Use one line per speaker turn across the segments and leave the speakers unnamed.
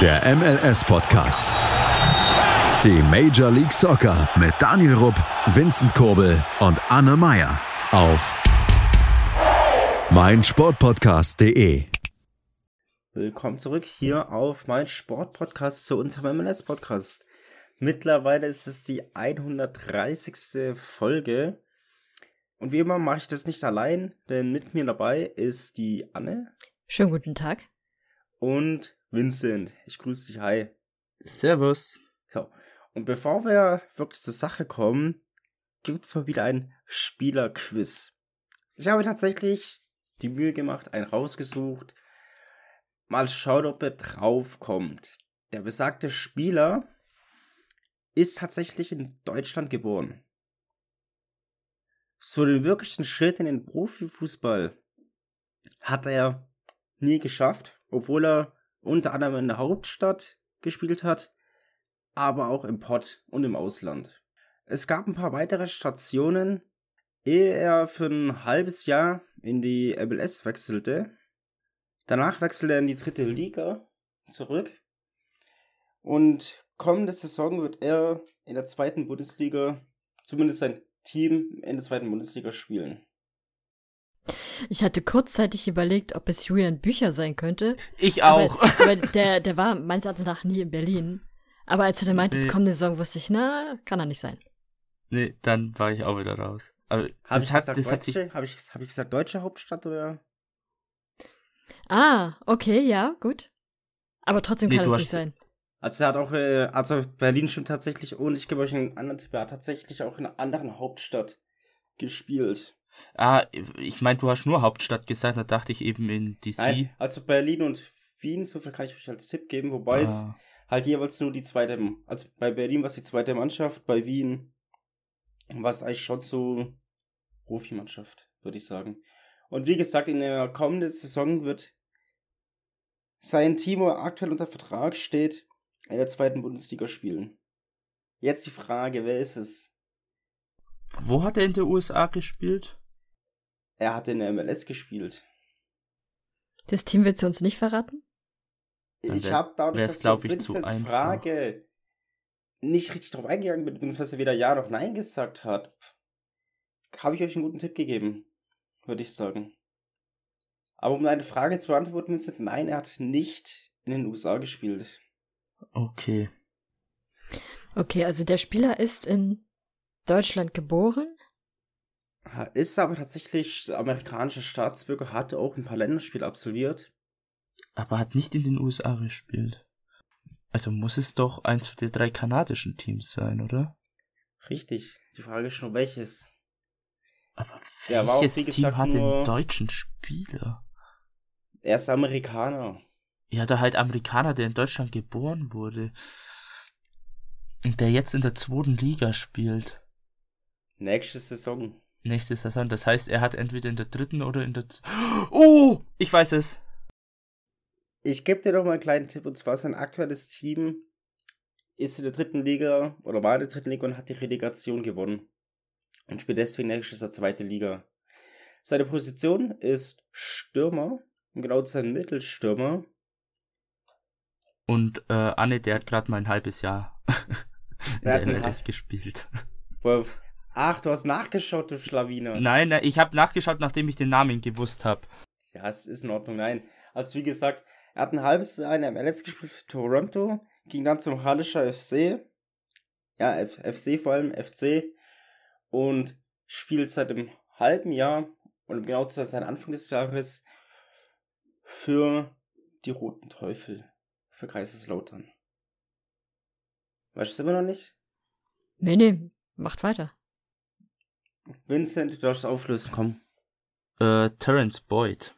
Der MLS-Podcast. Die Major League Soccer mit Daniel Rupp, Vincent Kurbel und Anne Meyer auf meinsportpodcast.de.
Willkommen zurück hier auf mein Sportpodcast zu unserem MLS-Podcast. Mittlerweile ist es die 130. Folge. Und wie immer mache ich das nicht allein, denn mit mir dabei ist die Anne.
Schönen guten Tag.
Und Vincent. Ich grüße dich, hi.
Servus.
So. Und bevor wir wirklich zur Sache kommen, gibt es mal wieder ein Spielerquiz. Ich habe tatsächlich die Mühe gemacht, einen rausgesucht. Mal schaut, ob er drauf kommt. Der besagte Spieler ist tatsächlich in Deutschland geboren. So den wirklichen Schritt in den Profifußball hat er nie geschafft, obwohl er unter anderem in der Hauptstadt gespielt hat, aber auch im Pott und im Ausland. Es gab ein paar weitere Stationen, ehe er für ein halbes Jahr in die MLS wechselte. Danach wechselte er in die dritte Liga zurück und kommende Saison wird er in der zweiten Bundesliga, zumindest sein Team in der zweiten Bundesliga spielen.
Ich hatte kurzzeitig überlegt, ob es Julian Bücher sein könnte.
Ich auch.
Aber, aber der, der war meines Erachtens nach nie in Berlin. Aber als du dann meintest,
Nee.
kommende Saison, wusste ich, na, kann er nicht sein.
Nee, dann war ich auch wieder raus. Aber
Habe
das
ich,
hat,
gesagt
das hat
deutsche, hab ich, hab ich gesagt deutsche Hauptstadt oder?
Ah, okay, ja, gut. Aber trotzdem
Nee,
kann es nicht sein.
Also er hat auch, äh, also Berlin stimmt tatsächlich und ich gebe euch einen anderen Tipp, er hat tatsächlich auch in einer anderen Hauptstadt gespielt.
Ah, ich meine, du hast nur Hauptstadt gesagt, da dachte ich eben in DC.
Nein, also Berlin und Wien, so viel kann ich euch als Tipp geben, wobei es
Ah,
halt jeweils nur die zweite, also bei Berlin war es die zweite Mannschaft, bei Wien war es eigentlich schon so Profimannschaft, würde ich sagen. Und wie gesagt, in der kommenden Saison wird sein Team, wo er aktuell unter Vertrag steht, in der zweiten Bundesliga spielen. Jetzt die Frage, wer ist es?
wo hat er in den USA gespielt?
Er hat in der MLS gespielt.
Das Team willst du uns nicht verraten?
Dann
Ich habe dadurch, dass
glaub
ich
zu einfach.
Frage nicht richtig drauf eingegangen bin, beziehungsweise weder Ja noch Nein gesagt hat, habe ich euch einen guten Tipp gegeben, würde ich sagen. Aber um deine Frage zu beantworten, Vincent, nein, er hat nicht in den USA gespielt.
Okay.
Okay, also der Spieler ist in Deutschland geboren.
Ist aber tatsächlich amerikanischer Staatsbürger, hat auch ein paar Länderspiele absolviert.
Aber hat nicht in den USA gespielt. Also muss es doch eins der drei kanadischen Teams sein, oder?
Richtig. Die Frage ist nur welches.
Aber
Ja, war auch,
welches Team hat den deutschen Spieler?
Er ist Amerikaner.
Ja, der halt Amerikaner, der in Deutschland geboren wurde. Und der jetzt in der zweiten Liga spielt.
Nächste Saison.
Nächste Saison. Das heißt, er hat entweder in der dritten oder in der. Z oh! Ich weiß es.
Ich gebe dir doch mal einen kleinen Tipp, und zwar sein aktuelles Team ist in der dritten Liga oder war in der dritten Liga und hat die Relegation gewonnen. Und spielt deswegen nächstes Jahr zweite Liga. Seine Position ist Stürmer, um genau zu sein Mittelstürmer.
Und äh, Anne, der hat gerade mal ein halbes Jahr in
Der
MLS gespielt.
Wo- Ach, du hast nachgeschaut, du Schlawiner.
Nein, nein, ich habe nachgeschaut, nachdem ich den Namen gewusst habe.
Ja, es ist in Ordnung, nein. Also wie gesagt, er hat ein halbes Jahr in MLS gespielt für Toronto, ging dann zum Hallischer FC, ja, F FC vor allem, FC, und spielt seit einem halben Jahr, und um genau zu sein, seit Anfang des Jahres, für die Roten Teufel, für Kaiserslautern. Weißt du es immer noch nicht?
Nee, nee, macht weiter.
Vincent, du darfst auflösen, komm.
Äh, Terence Boyd.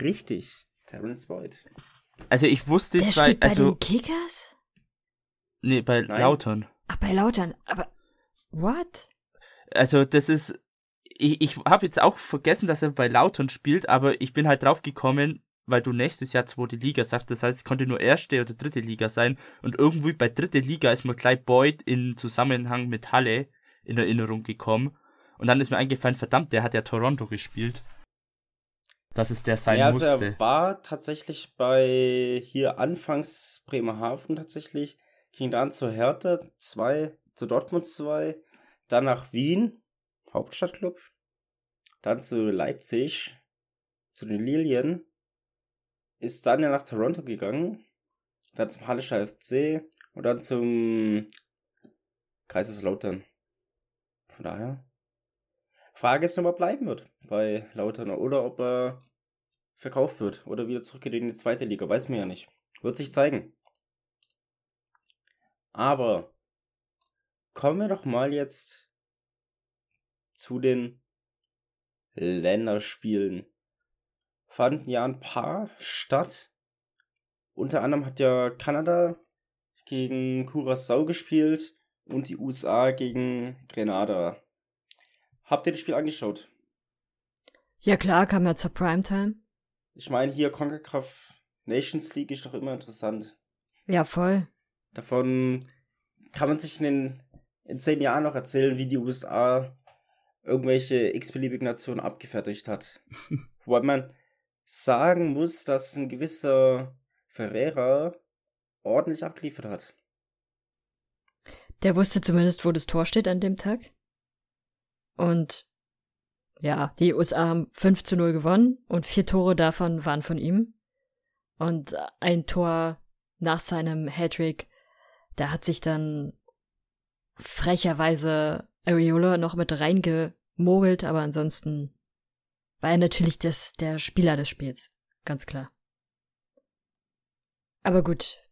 Richtig, Terrence Boyd.
Also ich wusste
Der
zwei,
spielt bei
also
den Kickers?
nee, bei
Nein.
Lautern.
Ach, bei Lautern. Aber, what?
Also das ist, ich, ich habe jetzt auch vergessen, dass er bei Lautern spielt, aber ich bin halt drauf gekommen, weil du nächstes Jahr zweite Liga sagst, das heißt, es konnte nur erste oder dritte Liga sein und irgendwie bei dritte Liga ist mir gleich Boyd in Zusammenhang mit Halle in Erinnerung gekommen und dann ist mir eingefallen, verdammt, der hat ja Toronto gespielt. dass es der sein
ja, also
musste.
Er war tatsächlich bei hier anfangs Bremerhaven tatsächlich, ging dann zur Hertha 2, zu Dortmund 2, dann nach Wien, Hauptstadtclub, dann zu Leipzig, zu den Lilien, ist dann ja nach Toronto gegangen, dann zum Hallischer FC und dann zum Kaiserslautern. Von daher. Frage ist, ob er bleiben wird bei Lautern oder ob er verkauft wird oder wieder zurückgeht in die zweite Liga. Weiß man ja nicht. Wird sich zeigen. Aber kommen wir doch mal jetzt zu den Länderspielen. Fanden ja ein paar statt. Unter anderem hat ja Kanada gegen Curacao gespielt und die USA gegen Grenada. Habt ihr das Spiel angeschaut?
Ja klar, kam ja zur Primetime.
Ich meine, hier CONCACAF Nations League ist doch immer interessant.
Ja, voll.
Davon kann man sich in, den, in zehn Jahren noch erzählen, wie die USA irgendwelche x-beliebigen Nationen abgefertigt hat. Wobei man sagen muss, dass ein gewisser Ferreira ordentlich abgeliefert hat.
Der wusste zumindest, wo das Tor steht an dem Tag. Und ja, die USA haben 5 zu 0 gewonnen und vier Tore davon waren von ihm. Und ein Tor nach seinem Hattrick, da hat sich dann frecherweise Areola noch mit reingemogelt, aber ansonsten war er natürlich das, der Spieler des Spiels. Ganz klar. Aber gut.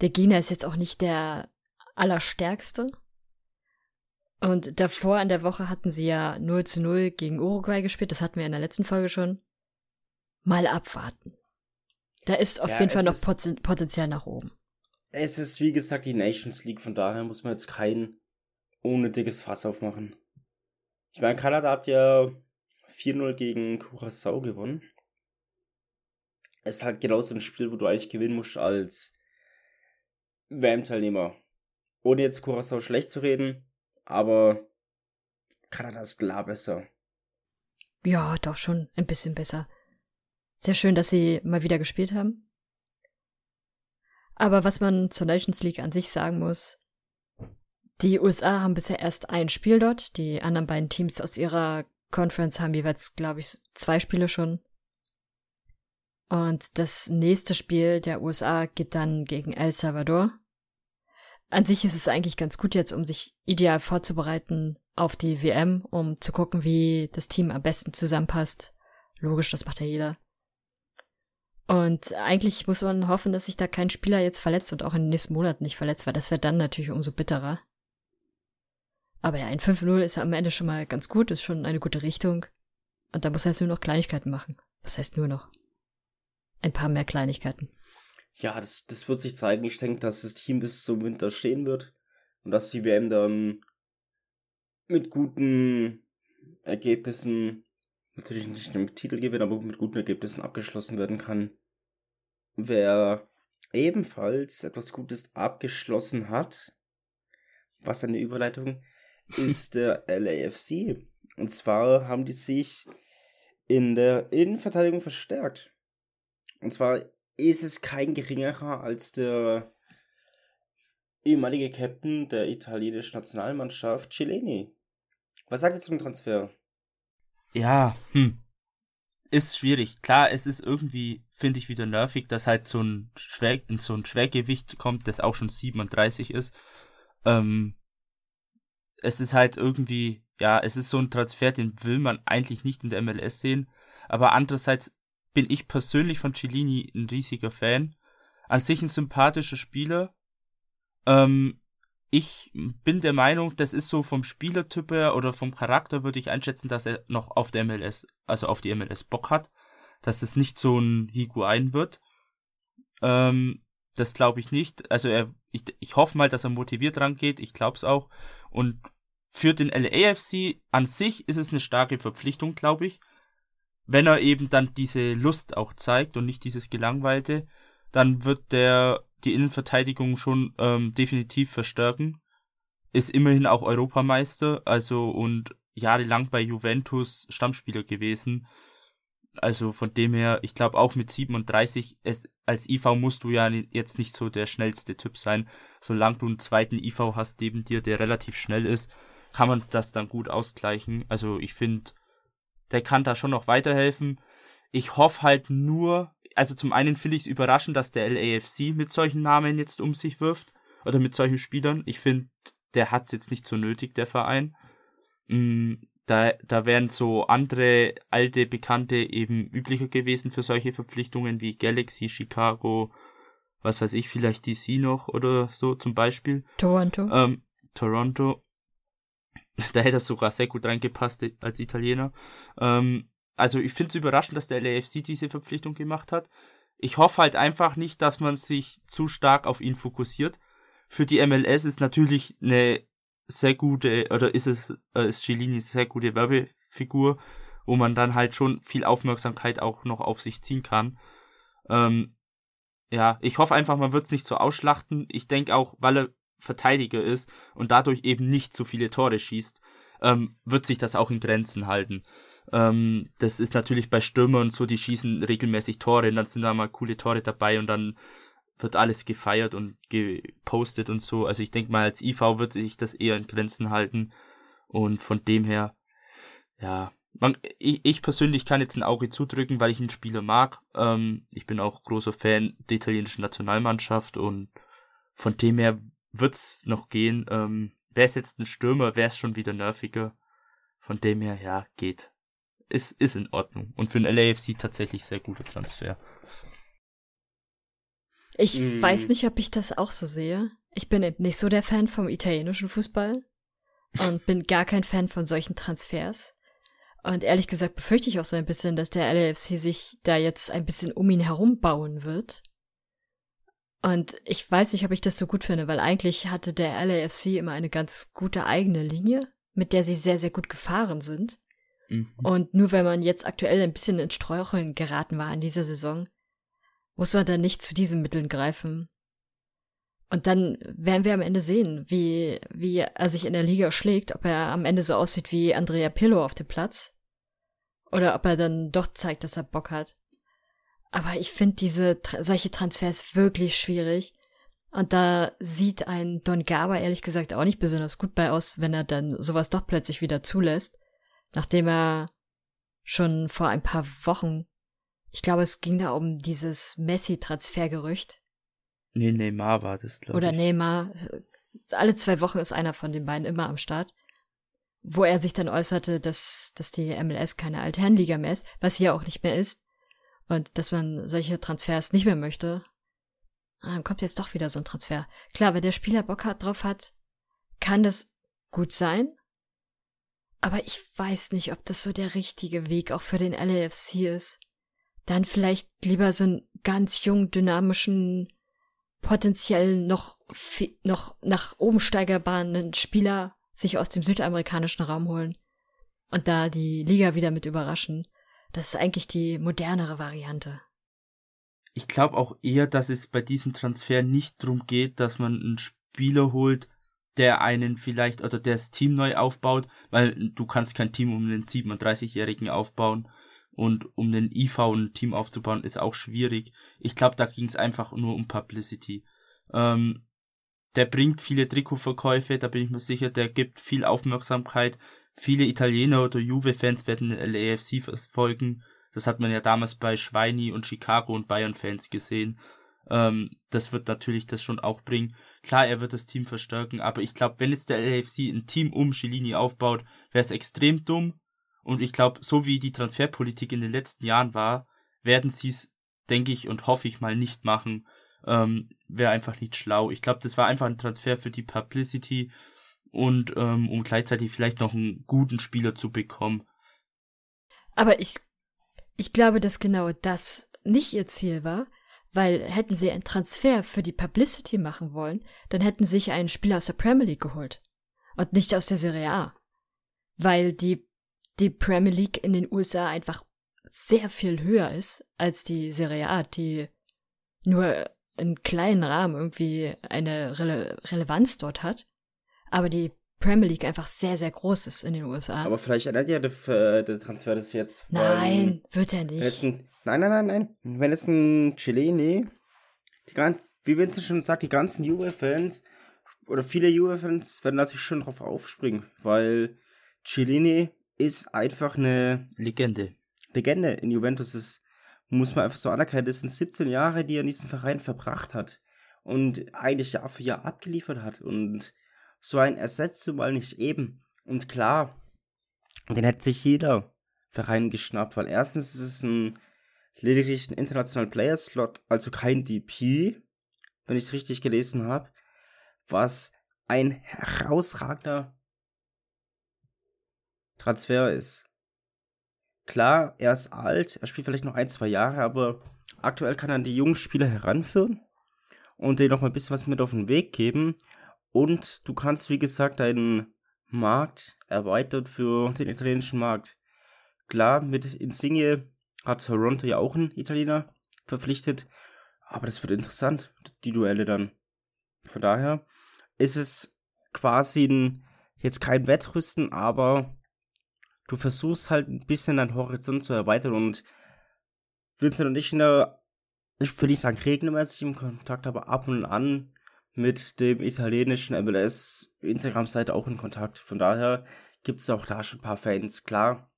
Der Gina ist jetzt auch nicht der allerstärkste. Und davor in der Woche hatten sie ja 0 zu 0 gegen Uruguay gespielt. Das hatten wir in der letzten Folge schon. Mal abwarten. Da ist auf
Ja,
jeden Fall noch Poten- Potenzial nach oben.
Es ist wie gesagt die Nations League, von daher muss man jetzt kein unnötiges Fass aufmachen. Ich meine, Kanada hat ja 4-0 gegen Curacao gewonnen. Es ist halt genau so ein Spiel, wo du eigentlich gewinnen musst als WM-Teilnehmer. Ohne jetzt Curacao schlecht zu reden, aber Kanada ist klar besser.
Ja, doch schon ein bisschen besser. Sehr schön, dass sie mal wieder gespielt haben. Aber was man zur Nations League an sich sagen muss, die USA haben bisher erst ein Spiel dort, die anderen beiden Teams aus ihrer Conference haben jeweils, glaube ich, zwei Spiele schon. Und das nächste Spiel der USA geht dann gegen El Salvador. An sich ist es eigentlich ganz gut jetzt, um sich ideal vorzubereiten auf die WM, um zu gucken, wie das Team am besten zusammenpasst. Logisch, das macht ja jeder. Und eigentlich muss man hoffen, dass sich da kein Spieler jetzt verletzt und auch in den nächsten Monaten nicht verletzt, weil das wäre dann natürlich umso bitterer. Aber ja, ein 5-0 ist am Ende schon mal ganz gut, ist schon eine gute Richtung. Und da muss er jetzt nur noch Kleinigkeiten machen. Was heißt nur noch? Ein paar mehr Kleinigkeiten.
Ja, das, das wird sich zeigen. Ich denke, dass das Team bis zum Winter stehen wird und dass die WM dann mit guten Ergebnissen, natürlich nicht mit Titelgewinn, aber mit guten Ergebnissen abgeschlossen werden kann. Wer ebenfalls etwas Gutes abgeschlossen hat, was eine Überleitung, ist der LAFC. Und zwar haben die sich in der Innenverteidigung verstärkt. Und zwar ist es kein geringerer als der ehemalige Captain der italienischen Nationalmannschaft, Cellini. Was sagt ihr zu dem Transfer?
Ja, hm. Ist schwierig. Klar, es ist irgendwie, finde ich, wieder nervig, dass halt so ein, Schwer so ein Schwergewicht kommt, das auch schon 37 ist. Ähm, es ist halt irgendwie, ja, es ist so ein Transfer, den will man eigentlich nicht in der MLS sehen. Aber andererseits bin ich persönlich von Cellini ein riesiger Fan. An sich ein sympathischer Spieler. Ähm, ich bin der Meinung, das ist so vom Spielertyp her oder vom Charakter würde ich einschätzen, dass er noch auf der MLS, also auf die MLS Bock hat. Dass es nicht so ein Higuain wird. Ähm, das glaube ich nicht. Also er, ich, ich hoffe mal, dass er motiviert rangeht. Ich glaube es auch. Und für den LAFC an sich ist es eine starke Verpflichtung, glaube ich. Wenn er eben dann diese Lust auch zeigt und nicht dieses Gelangweilte, dann wird der die Innenverteidigung schon ähm, definitiv verstärken. Ist immerhin auch Europameister, also und jahrelang bei Juventus Stammspieler gewesen. Also von dem her, ich glaube auch mit 37, es, als IV musst du ja jetzt nicht so der schnellste Typ sein. Solange du einen zweiten IV hast neben dir, der relativ schnell ist, kann man das dann gut ausgleichen. Also ich finde, der kann da schon noch weiterhelfen. Ich hoffe halt nur, also zum einen finde ich es überraschend, dass der LAFC mit solchen Namen jetzt um sich wirft oder mit solchen Spielern. Ich finde, der hat es jetzt nicht so nötig, der Verein. Mm, da, da wären so andere alte Bekannte eben üblicher gewesen für solche Verpflichtungen wie Galaxy, Chicago, was weiß ich, vielleicht DC noch oder so zum Beispiel.
Toronto.
Ähm, Toronto. Da hätte er sogar sehr gut reingepasst als Italiener. Ähm, also ich finde es überraschend, dass der LAFC diese Verpflichtung gemacht hat. Ich hoffe halt einfach nicht, dass man sich zu stark auf ihn fokussiert. Für die MLS ist natürlich eine sehr gute, oder ist es, äh, ist Cellini eine sehr gute Werbefigur, wo man dann halt schon viel Aufmerksamkeit auch noch auf sich ziehen kann. Ähm, ja, ich hoffe einfach, man wird es nicht so ausschlachten. Ich denke auch, weil er Verteidiger ist und dadurch eben nicht so viele Tore schießt, ähm, wird sich das auch in Grenzen halten. Ähm, das ist natürlich bei Stürmern und so, die schießen regelmäßig Tore und dann sind da mal coole Tore dabei und dann wird alles gefeiert und gepostet und so. Also ich denke mal, als IV wird sich das eher in Grenzen halten. Und von dem her, ja, man, ich, ich persönlich kann jetzt ein Auge zudrücken, weil ich einen Spieler mag. Ähm, ich bin auch großer Fan der italienischen Nationalmannschaft und von dem her wird's noch gehen. Ähm, wäre es jetzt ein Stürmer, wäre es schon wieder nerviger. Von dem her, ja, geht. Ist, ist in Ordnung. Und für den LAFC tatsächlich sehr guter Transfer.
Ich mm. weiß nicht, ob ich das auch so sehe. Ich bin eben nicht so der Fan vom italienischen Fußball und bin gar kein Fan von solchen Transfers. Und ehrlich gesagt befürchte ich auch so ein bisschen, dass der LAFC sich da jetzt ein bisschen um ihn herum bauen wird. Und ich weiß nicht, ob ich das so gut finde, weil eigentlich hatte der LAFC immer eine ganz gute eigene Linie, mit der sie sehr, sehr gut gefahren sind. Mhm. Und nur wenn man jetzt aktuell ein bisschen in Streucheln geraten war in dieser Saison, muss man dann nicht zu diesen Mitteln greifen. Und dann werden wir am Ende sehen, wie, wie er sich in der Liga schlägt, ob er am Ende so aussieht wie Andrea Pillow auf dem Platz. Oder ob er dann doch zeigt, dass er Bock hat. Aber ich finde diese, solche Transfers wirklich schwierig. Und da sieht ein Don Gaba ehrlich gesagt auch nicht besonders gut bei aus, wenn er dann sowas doch plötzlich wieder zulässt. Nachdem er schon vor ein paar Wochen ich glaube, es ging da um dieses Messi-Transfergerücht.
Nee, Neymar war das, glaube
ich. Oder Neymar. Alle zwei Wochen ist einer von den beiden immer am Start. Wo er sich dann äußerte, dass, dass die MLS keine Altherrenliga mehr ist, was sie ja auch nicht mehr ist. Und dass man solche Transfers nicht mehr möchte. Ah, dann kommt jetzt doch wieder so ein Transfer. Klar, wenn der Spieler Bock hat, drauf hat, kann das gut sein. Aber ich weiß nicht, ob das so der richtige Weg auch für den LAFC ist dann vielleicht lieber so einen ganz jungen, dynamischen, potenziell noch, noch nach oben steigerbaren Spieler sich aus dem südamerikanischen Raum holen und da die Liga wieder mit überraschen. Das ist eigentlich die modernere Variante.
Ich glaube auch eher, dass es bei diesem Transfer nicht darum geht, dass man einen Spieler holt, der einen vielleicht oder der das Team neu aufbaut, weil du kannst kein Team um einen 37-Jährigen aufbauen, und um den IV ein Team aufzubauen, ist auch schwierig. Ich glaube, da ging es einfach nur um Publicity. Ähm, der bringt viele Trikotverkäufe, da bin ich mir sicher, der gibt viel Aufmerksamkeit. Viele Italiener oder Juve-Fans werden den LAFC verfolgen. Das hat man ja damals bei Schweini und Chicago und Bayern-Fans gesehen. Ähm, das wird natürlich das schon auch bringen. Klar, er wird das Team verstärken, aber ich glaube, wenn jetzt der LAFC ein Team um Cellini aufbaut, wäre es extrem dumm. Und ich glaube, so wie die Transferpolitik in den letzten Jahren war, werden sie es, denke ich und hoffe ich mal, nicht machen. Ähm, Wäre einfach nicht schlau. Ich glaube, das war einfach ein Transfer für die Publicity und ähm, um gleichzeitig vielleicht noch einen guten Spieler zu bekommen.
Aber ich, ich glaube, dass genau das nicht ihr Ziel war, weil hätten sie einen Transfer für die Publicity machen wollen, dann hätten sie sich einen Spieler aus der Premier League geholt und nicht aus der Serie A. Weil die die Premier League in den USA einfach sehr viel höher ist als die Serie A, die nur in kleinen Rahmen irgendwie eine Rele Relevanz dort hat. Aber die Premier League einfach sehr, sehr groß ist in den USA.
Aber vielleicht ändert ja der, der Transfer das jetzt.
Nein, wird er nicht.
ein, nein, nein, nein, nein. Wenn es ein Chileni, die, gan- wie Vincent schon sagt, die ganzen Juve-Fans oder viele Juve-Fans werden natürlich schon drauf aufspringen, weil Chilini ist einfach eine
Legende.
Legende in Juventus. Das muss man einfach so anerkennen. Das sind 17 Jahre, die er in diesem Verein verbracht hat und eigentlich Jahr für Jahr abgeliefert hat. Und so ein ersetzt du mal nicht eben. Und klar, den hätte sich jeder Verein geschnappt, weil erstens ist es ein lediglich ein internationalen Player-Slot, also kein DP, wenn ich es richtig gelesen habe, was ein herausragender Transfer ist. Klar, er ist alt, er spielt vielleicht noch ein, zwei Jahre, aber aktuell kann er die jungen Spieler heranführen und denen noch mal ein bisschen was mit auf den Weg geben. Und du kannst, wie gesagt, deinen Markt erweitern für den italienischen Markt. Klar, mit Insigne hat Toronto ja auch einen Italiener verpflichtet, aber das wird interessant, die Duelle dann. Von daher ist es quasi ein, jetzt kein Wettrüsten, aber du versuchst halt ein bisschen deinen Horizont zu erweitern und Vincent und ich in der, ich will nicht sagen regelmäßig im Kontakt, aber ab und an mit dem italienischen MLS Instagram-Seite auch in Kontakt. Von daher gibt es auch da schon ein paar Fans. Klar,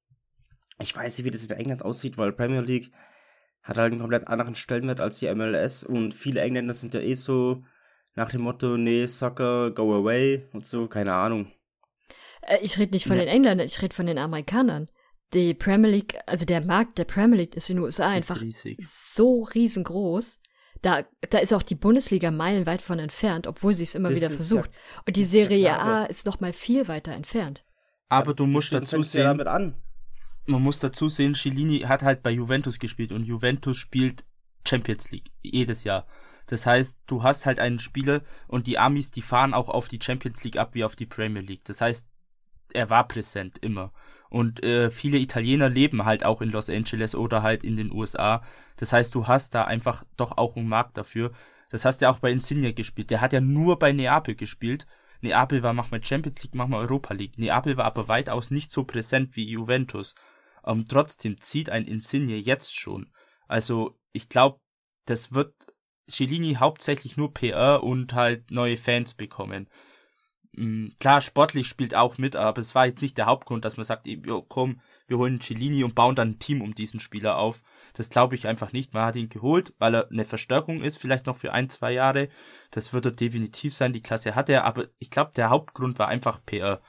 ich weiß nicht, wie das in England aussieht, weil Premier League hat halt einen komplett anderen Stellenwert als die MLS und viele Engländer sind ja eh so nach dem Motto, nee, Soccer, go away und so, keine Ahnung.
Äh, Ich rede nicht von
Ja.
den Engländern, ich rede von den Amerikanern. Die Premier League, also der Markt der Premier League ist in den USA
Ist
einfach
riesig.
so riesengroß. Da, da ist auch die Bundesliga meilenweit von entfernt, obwohl sie es immer
Das
wieder versucht. Und die
ja
Serie A ist noch mal viel weiter entfernt.
Aber du musst
Deswegen
dazu
ja
sehen,
damit an.
man muss dazu sehen, Cellini hat halt bei Juventus gespielt und Juventus spielt Champions League jedes Jahr. Das heißt, du hast halt einen Spieler und die Amis, die fahren auch auf die Champions League ab wie auf die Premier League. Das heißt, er war präsent immer. Und äh, viele Italiener leben halt auch in Los Angeles oder halt in den USA. Das heißt, du hast da einfach doch auch einen Markt dafür. Das hast du ja auch bei Insigne gespielt. Der hat ja nur bei Neapel gespielt. Neapel war manchmal Champions League, manchmal Europa League. Neapel war aber weitaus nicht so präsent wie Juventus. Ähm, trotzdem zieht ein Insigne jetzt schon. Also ich glaube, das wird Cellini hauptsächlich nur PR und halt neue Fans bekommen. Mm, Klar, sportlich spielt auch mit, aber es war jetzt nicht der Hauptgrund, dass man sagt, jo, komm, wir holen Cellini und bauen dann ein Team um diesen Spieler auf. Das glaube ich einfach nicht. Man hat ihn geholt, weil er eine Verstärkung ist, vielleicht noch für ein, zwei Jahre. Das wird er definitiv sein, die Klasse hat er, aber ich glaube, der Hauptgrund war einfach PR.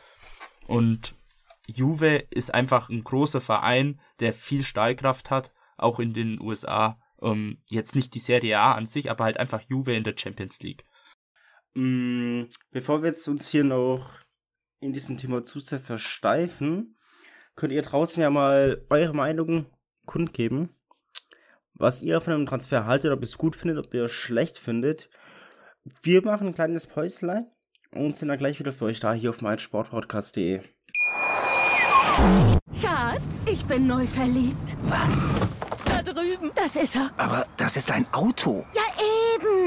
Und Juve ist einfach ein großer Verein, der viel Stahlkraft hat, auch in den USA. Ähm, jetzt nicht die Serie A an sich, aber halt einfach Juve in der Champions League.
Mm, Bevor wir jetzt uns hier noch in diesem Thema zu sehr versteifen, könnt ihr draußen ja mal eure Meinung kundgeben, was ihr von dem Transfer haltet, ob ihr es gut findet, ob ihr es schlecht findet. Wir machen ein kleines Päuslein und sind dann gleich wieder für euch da hier auf meinsportpodcast.de.
Schatz, ich bin neu verliebt.
Was?
Da drüben. Das ist er.
Aber das ist ein Auto.
Ja,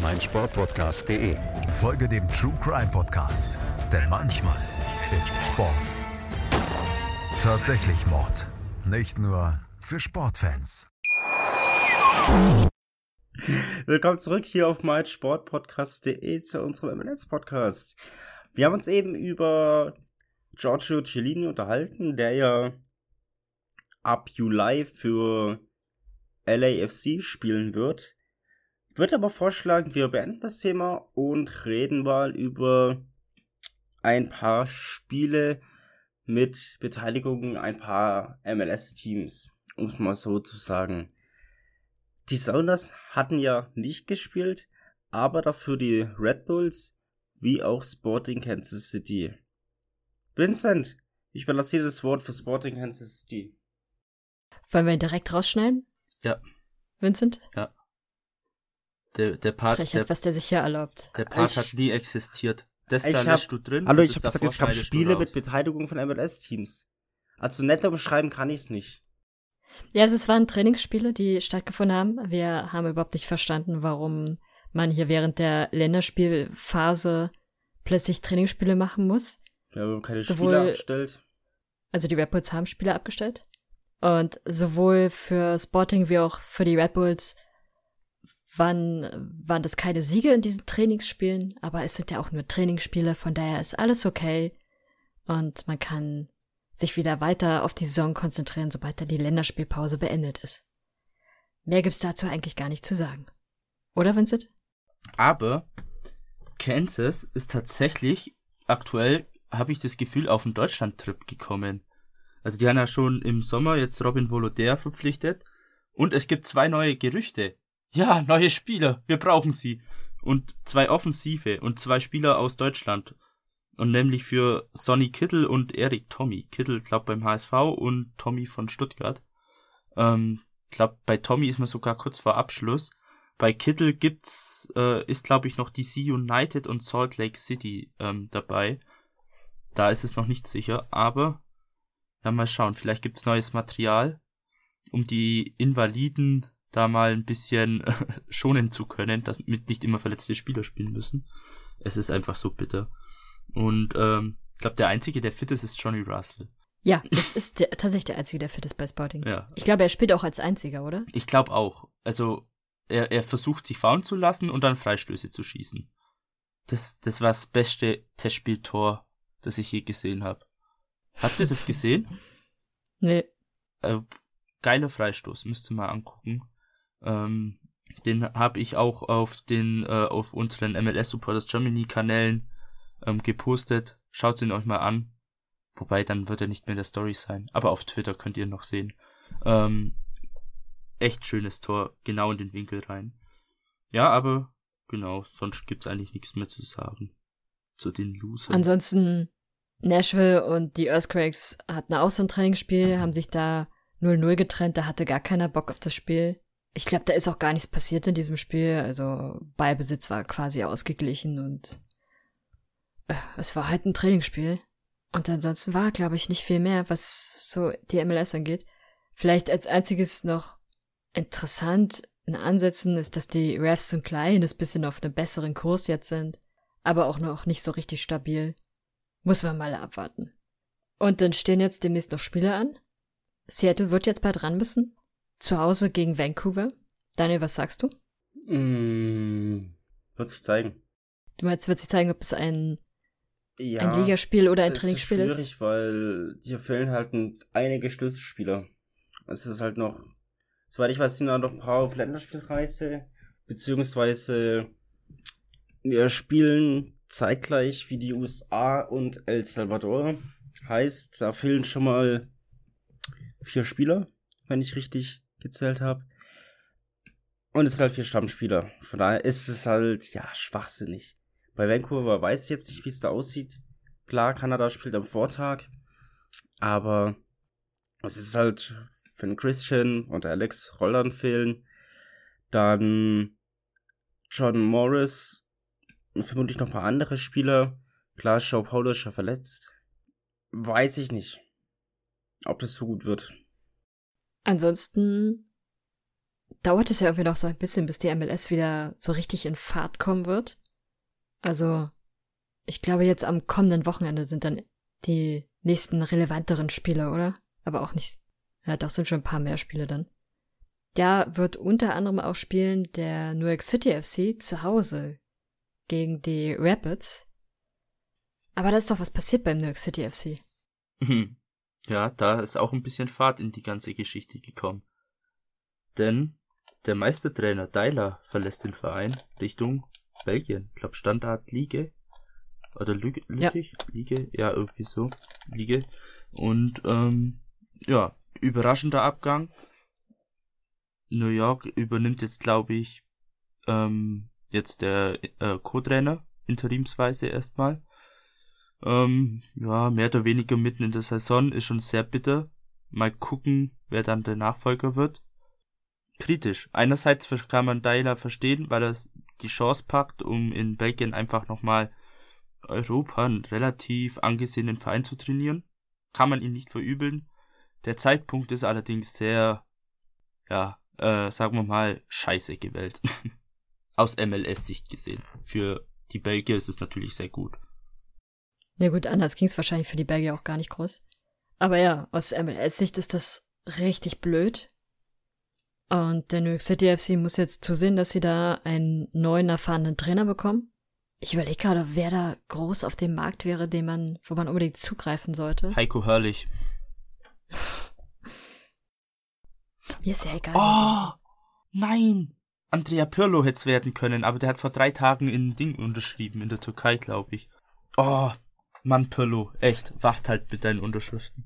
meinsportpodcast.de. Folge dem True Crime Podcast, denn manchmal ist Sport tatsächlich Mord. Nicht nur für Sportfans.
Willkommen zurück hier auf meinsportpodcast.de zu unserem MLS-Podcast. Wir haben uns eben über Giorgio Cellini unterhalten, der ja ab Juli für LAFC spielen wird. Wird aber vorschlagen, wir beenden das Thema und reden mal über ein paar Spiele mit Beteiligung ein paar MLS-Teams, um es mal so zu sagen. Die Sounders hatten ja nicht gespielt, aber dafür die Red Bulls wie auch Sporting Kansas City. Vincent, ich überlasse dir das Wort für Sporting Kansas City.
Wollen wir ihn direkt rausschneiden?
Ja.
Vincent?
Ja. Der, der Part,
Frechheit,
der,
was der sich hier erlaubt.
der Part
Ich-
hat nie existiert. Das
Ich
da
hab-
lässt du drin.
Hallo, ich habe gesagt,
davor
es gab
schneidest du
Spiele mit. Beteiligung von MLS-Teams. Also netter beschreiben kann ich es nicht.
Ja, also es waren Trainingsspiele, die stattgefunden haben. Wir haben überhaupt nicht verstanden, warum man hier während der Länderspielphase plötzlich Trainingsspiele machen muss.
Wir haben keine
Sowohl-
Spieler abgestellt.
Also die Red Bulls haben Spiele abgestellt. Und sowohl für Sporting wie auch für die Red Bulls waren, waren das keine Siege in diesen Trainingsspielen, aber es sind ja auch nur Trainingsspiele, von daher ist alles okay. Und man kann sich wieder weiter auf die Saison konzentrieren, sobald dann die Länderspielpause beendet ist. Mehr gibt's dazu eigentlich gar nicht zu sagen. Oder, Vincent?
Aber Kansas ist tatsächlich aktuell, habe ich das Gefühl, auf einen Deutschland-Trip gekommen. Also die haben ja schon im Sommer jetzt Robin Voloder verpflichtet. Und es gibt zwei neue Gerüchte. Ja, neue Spieler, wir brauchen sie. Und zwei Offensive und zwei Spieler aus Deutschland. Und nämlich für Sonny Kittel und Erik Tommy. Kittel, glaub beim HSV und Tommy von Stuttgart. Ähm, glaub, bei Tommy ist man sogar kurz vor Abschluss. Bei Kittel gibt's, äh, ist glaube ich noch DC United und Salt Lake City ähm, dabei. Da ist es noch nicht sicher, aber ja, mal schauen. Vielleicht gibt's neues Material, um die Invaliden da mal ein bisschen schonen zu können, damit nicht immer verletzte Spieler spielen müssen. Es ist einfach so bitter. Und ähm, ich glaube, der einzige, der fit ist, ist Johnny Russell.
Ja, es ist der, tatsächlich der Einzige, der fit ist bei Sporting.
Ja,
Ich glaube, er spielt auch als Einziger, oder?
Ich glaube auch. Also er, er versucht sich faulen zu lassen und dann Freistöße zu schießen. Das, das war das beste Testspieltor, das ich je gesehen habe. Habt ihr das gesehen?
Nee.
Äh, geiler Freistoß, müsst ihr mal angucken. Ähm, den habe ich auch auf den äh, auf unseren MLS Supporters Germany Kanälen ähm, gepostet. Schaut ihn euch mal an. Wobei dann wird er nicht mehr in der Story sein. Aber auf Twitter könnt ihr noch sehen. Ähm, echt schönes Tor, genau in den Winkel rein. Ja, aber genau, sonst gibt's eigentlich nichts mehr zu sagen. Zu den Losern.
Ansonsten Nashville und die Earthquakes hatten auch so ein Trainingsspiel, haben sich da 0-0 getrennt, da hatte gar keiner Bock auf das Spiel. Ich glaube, da ist auch gar nichts passiert in diesem Spiel, also Ballbesitz war quasi ausgeglichen und äh, es war halt ein Trainingsspiel. Und ansonsten war, glaube ich, nicht viel mehr, was so die MLS angeht. Vielleicht als einziges noch interessant in Ansätzen ist, dass die Refs so ein kleines bisschen auf einem besseren Kurs jetzt sind, aber auch noch nicht so richtig stabil. Muss man mal abwarten. Und dann stehen jetzt demnächst noch Spiele an. Seattle wird jetzt bald ran müssen. Zu Hause gegen Vancouver. Daniel, was sagst du?
Mm, wird sich zeigen.
Du meinst, wird sich zeigen, ob es ein,
Ja,
ein Ligaspiel oder ein Trainingsspiel
ist
ist?
schwierig, weil hier fehlen halt ein, einige Schlüsselspieler. Es ist halt noch, soweit ich weiß, sind da noch ein paar auf Länderspielreise, beziehungsweise wir spielen zeitgleich wie die USA und El Salvador. Heißt, da fehlen schon mal vier Spieler, wenn ich richtig gezählt habe. Und es sind halt vier Stammspieler. Von daher ist es halt, ja, schwachsinnig. Bei Vancouver weiß ich jetzt nicht, wie es da aussieht. Klar, Kanada spielt am Vortag. Aber es ist halt, wenn Christian und Alex Rolland fehlen, dann John Morris, und vermutlich noch ein paar andere Spieler. Klar, Joe schon verletzt. Weiß ich nicht, ob das so gut wird.
Ansonsten dauert es ja irgendwie noch so ein bisschen, bis die MLS wieder so richtig in Fahrt kommen wird. Also, ich glaube, jetzt am kommenden Wochenende sind dann die nächsten relevanteren Spiele, oder? Aber auch nicht, ja, doch sind schon ein paar mehr Spiele dann. Da wird unter anderem auch spielen der New York City FC zu Hause gegen die Rapids. Aber da ist doch was passiert beim New York City FC.
Mhm. Ja, da ist auch ein bisschen Fahrt in die ganze Geschichte gekommen. Denn der Meistertrainer Deiler verlässt den Verein Richtung Belgien. Ich glaube Standard Ligue. Oder Lü Lüttich? Ligue? Ja, irgendwie so. Ligue. Und ähm, ja, überraschender Abgang. New York übernimmt jetzt, glaube ich, ähm, jetzt der äh, Co-Trainer, interimsweise erstmal. Ähm, ja, mehr oder weniger mitten in der Saison ist schon sehr bitter, Mal gucken, wer dann der Nachfolger wird. Kritisch. Einerseits kann man Deiler verstehen, weil er die Chance packt, um in Belgien einfach nochmal Europa einen relativ angesehenen Verein zu trainieren. Kann man ihn nicht verübeln. Der Zeitpunkt ist allerdings sehr, ja, äh, sagen wir mal, scheiße gewählt. Aus MLS-Sicht gesehen. Für die Belgier ist es natürlich sehr gut.
Na ja gut, anders ging es wahrscheinlich für die Belgier auch gar nicht groß. Aber ja, aus MLS-Sicht ist das richtig blöd. Und der New York City FC muss jetzt zusehen, dass sie da einen neuen erfahrenen Trainer bekommen. Ich überlege gerade, wer da groß auf dem Markt wäre, den man, wo man unbedingt zugreifen sollte.
Heiko Hörlich.
Mir ist ja egal.
Oh, nein! Andrea Pirlo hätte es werden können, aber der hat vor drei Tagen in Ding unterschrieben, in der Türkei, glaube ich. Oh, Mann, Pirlo, echt, wacht halt mit deinen Unterschriften.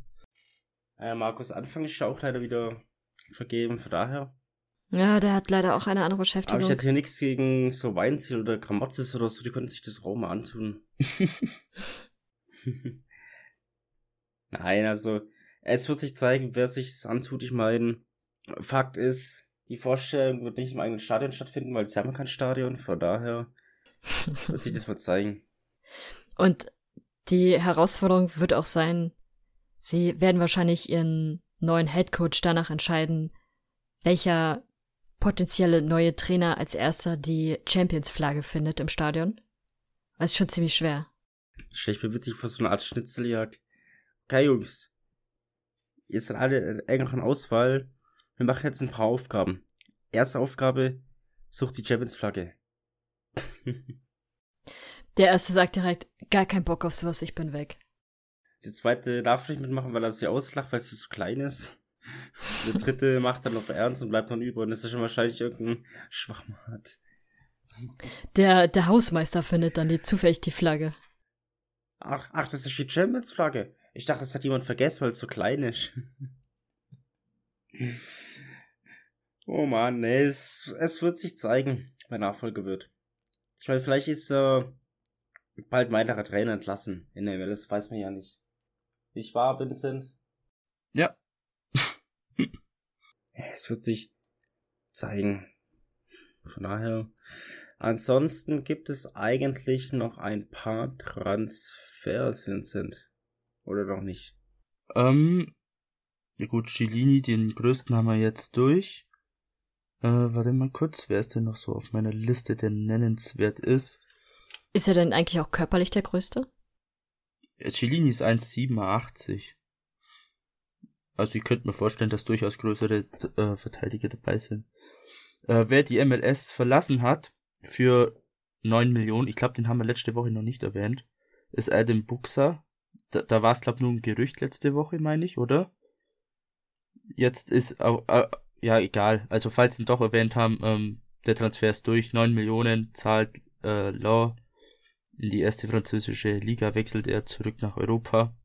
Äh, Markus Anfang ist ja auch leider wieder vergeben, von daher.
Ja, der hat leider auch eine andere Beschäftigung.
Aber ich hätte hier nichts gegen so Weinziel oder Gramozis oder so, die könnten sich das Raum mal antun. Nein, also, es wird sich zeigen, wer sich das antut. Ich meine, Fakt ist, die Vorstellung wird nicht im eigenen Stadion stattfinden, weil sie haben kein Stadion, von daher wird sich das mal zeigen.
Und die Herausforderung wird auch sein, sie werden wahrscheinlich ihren neuen Headcoach danach entscheiden, welcher potenzielle neue Trainer als erster die Champions-Flagge findet im Stadion. Das ist schon ziemlich schwer.
Stell ich mir witzig vor so eine Art Schnitzeljagd. Okay, Jungs. Ihr seid alle in engeren Auswahl. Wir machen jetzt ein paar Aufgaben. Erste Aufgabe, sucht die Champions-Flagge.
Der erste sagt direkt, gar kein Bock auf sowas, ich bin weg.
Die zweite darf nicht mitmachen, weil er sie auslacht, weil sie so klein ist. Der dritte macht dann auf Ernst und bleibt dann über und ist schon wahrscheinlich irgendein Schwachmat.
Der, der Hausmeister findet dann die, zufällig die Flagge.
Ach, ach, das ist die Champions-Flagge. Ich dachte, das hat jemand vergessen, weil es so klein ist. oh man, nee, es, es wird sich zeigen, wer Nachfolger wird. Ich meine, vielleicht ist äh, bald weiterer Trainer entlassen in der MLS, weiß man ja nicht. Nicht wahr, Vincent?
Ja.
es wird sich zeigen. Von daher. Ansonsten gibt es eigentlich noch ein paar Transfers, Vincent. Oder noch nicht?
Ähm, ja gut, Cellini, den größten haben wir jetzt durch. Äh, warte mal kurz, wer ist denn noch so auf meiner Liste, der nennenswert ist?
Ist er denn eigentlich auch körperlich der größte?
Cellini ist 1,87. Also ich könnte mir vorstellen, dass durchaus größere äh, Verteidiger dabei sind. Äh, wer die MLS verlassen hat für 9 Millionen, ich glaube, den haben wir letzte Woche noch nicht erwähnt, ist Adam Buxer. Da, da war es, glaube ich, nur ein Gerücht letzte Woche, meine ich, oder? Jetzt ist, äh, ja, egal. Also falls sie ihn doch erwähnt haben, ähm, der Transfer ist durch. 9 Millionen zahlt äh, Law in die erste französische Liga, wechselt er zurück nach Europa.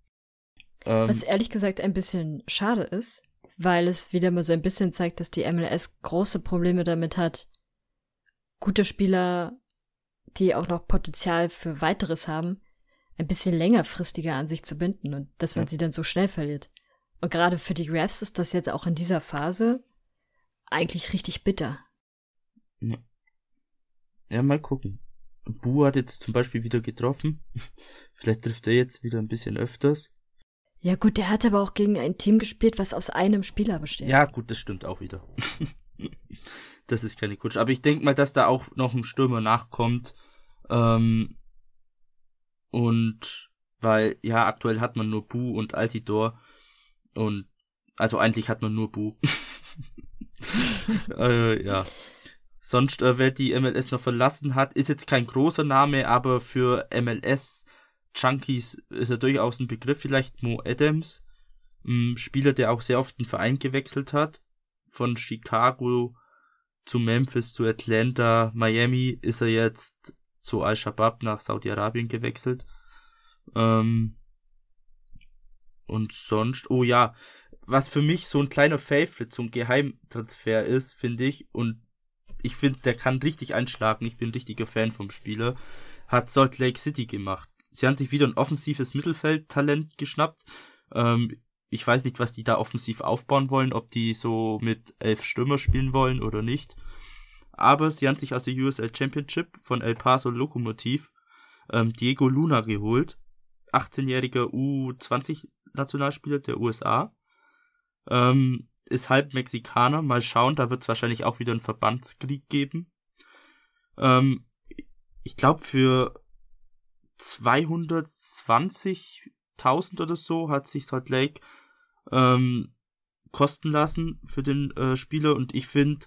Ähm, Was ehrlich gesagt ein bisschen schade ist, weil es wieder mal so ein bisschen zeigt, dass die MLS große Probleme damit hat, gute Spieler, die auch noch Potenzial für weiteres haben, ein bisschen längerfristiger an sich zu binden und dass man ja. sie dann so schnell verliert. Und gerade für die Refs ist das jetzt auch in dieser Phase eigentlich richtig bitter.
Ja, ja mal gucken. Bu hat jetzt zum Beispiel wieder getroffen. Vielleicht trifft er jetzt wieder ein bisschen öfters.
Ja gut, der hat aber auch gegen ein Team gespielt, was aus einem Spieler besteht.
Ja gut, das stimmt auch wieder. das ist keine Kutsch. Aber ich denke mal, dass da auch noch ein Stürmer nachkommt. Ähm, und weil, ja, aktuell hat man nur Bu und Altidor. Und also eigentlich hat man nur Bu. äh, ja. Sonst, äh, wer die MLS noch verlassen hat, ist jetzt kein großer Name, aber für MLS Junkies ist er durchaus ein Begriff. Vielleicht Mo Adams, ein Spieler, der auch sehr oft den Verein gewechselt hat. Von Chicago zu Memphis, zu Atlanta, Miami ist er jetzt zu Al-Shabaab nach Saudi-Arabien gewechselt. Ähm, und sonst, oh ja, was für mich so ein kleiner Favorite zum Geheimtransfer ist, finde ich, und ich finde, der kann richtig einschlagen, ich bin ein richtiger Fan vom Spieler, hat Salt Lake City gemacht. Sie haben sich wieder ein offensives Mittelfeldtalent geschnappt. Ähm, ich weiß nicht, was die da offensiv aufbauen wollen, ob die so mit elf Stürmer spielen wollen oder nicht. Aber sie haben sich aus der USL Championship von El Paso Lokomotiv ähm, Diego Luna geholt. 18-jähriger U20-Nationalspieler der USA. Ähm, ist halb Mexikaner. Mal schauen, da wird es wahrscheinlich auch wieder einen Verbandskrieg geben. Ähm, ich glaube, für 220.000 oder so hat sich Salt Lake ähm, kosten lassen für den äh, Spieler und ich finde,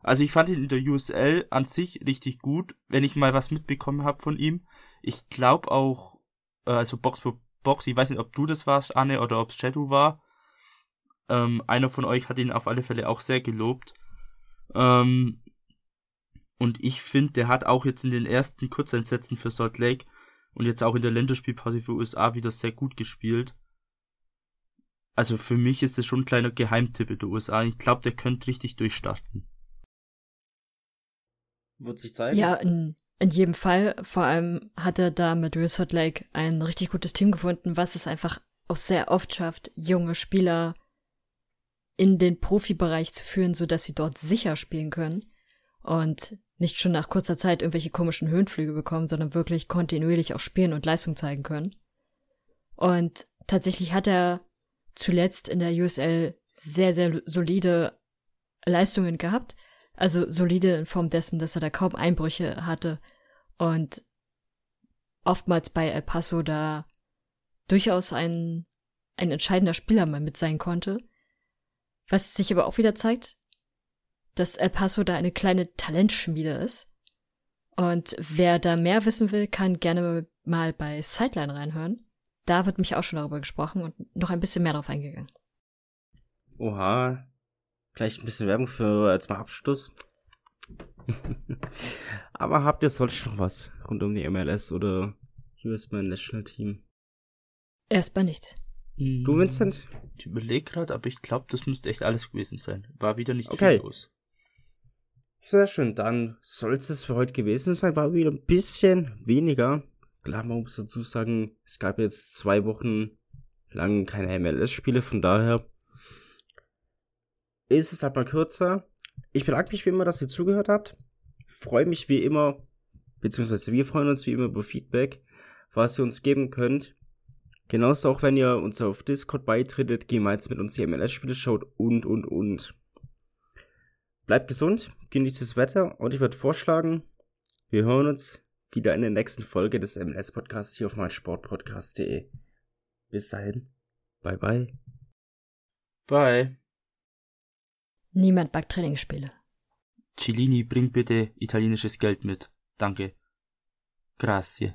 also ich fand ihn in der USL an sich richtig gut, wenn ich mal was mitbekommen habe von ihm. Ich glaube auch, äh, also Box für Box, ich weiß nicht, ob du das warst, Anne, oder ob es Shadow war. Ähm, einer von euch hat ihn auf alle Fälle auch sehr gelobt. Ähm, und ich finde, der hat auch jetzt in den ersten Kurzeinsätzen für Salt Lake und jetzt auch in der Länderspielpause für USA wieder sehr gut gespielt. Also für mich ist es schon ein kleiner Geheimtipp in der USA. Ich glaube, der könnte richtig durchstarten.
Wird sich zeigen.
Ja, in, in jedem Fall. Vor allem hat er da mit Real Salt Lake ein richtig gutes Team gefunden, was es einfach auch sehr oft schafft, junge Spieler in den Profibereich zu führen, so dass sie dort sicher spielen können. Und nicht schon nach kurzer Zeit irgendwelche komischen Höhenflüge bekommen, sondern wirklich kontinuierlich auch spielen und Leistung zeigen können. Und tatsächlich hat er zuletzt in der USL sehr, sehr solide Leistungen gehabt. Also solide in Form dessen, dass er da kaum Einbrüche hatte und oftmals bei El Paso da durchaus ein, ein entscheidender Spieler mal mit sein konnte. Was sich aber auch wieder zeigt, dass El Paso da eine kleine Talentschmiede ist. Und wer da mehr wissen will, kann gerne mal bei Sideline reinhören. Da wird mich auch schon darüber gesprochen und noch ein bisschen mehr drauf eingegangen.
Oha. Vielleicht ein bisschen Werbung für als mal Abschluss. Aber habt ihr sonst noch was rund um die MLS oder USM National Team?
Erstmal nicht.
Du, Vincent?
Ich überlege gerade, aber ich glaube, das müsste echt alles gewesen sein. War wieder nicht
Okay.
viel los.
Sehr schön, dann soll es für heute gewesen sein. War wieder ein bisschen weniger. Klar, man muss dazu sagen, es gab jetzt zwei Wochen lang keine MLS-Spiele, von daher ist es halt mal kürzer. Ich bedanke mich wie immer, dass ihr zugehört habt. Freue mich wie immer, beziehungsweise wir freuen uns wie immer über Feedback, was ihr uns geben könnt. Genauso auch, wenn ihr uns auf Discord beitretet, gemeinsam mit uns die MLS-Spiele schaut und, und, und. Bleibt gesund, genießt das Wetter und ich würde vorschlagen, wir hören uns wieder in der nächsten Folge des MLS-Podcasts hier auf meinsportpodcast.de. Bis dahin, bye bye.
Bye.
Niemand backt Trainingsspiele.
Cellini, bring bitte italienisches Geld mit. Danke. Grazie.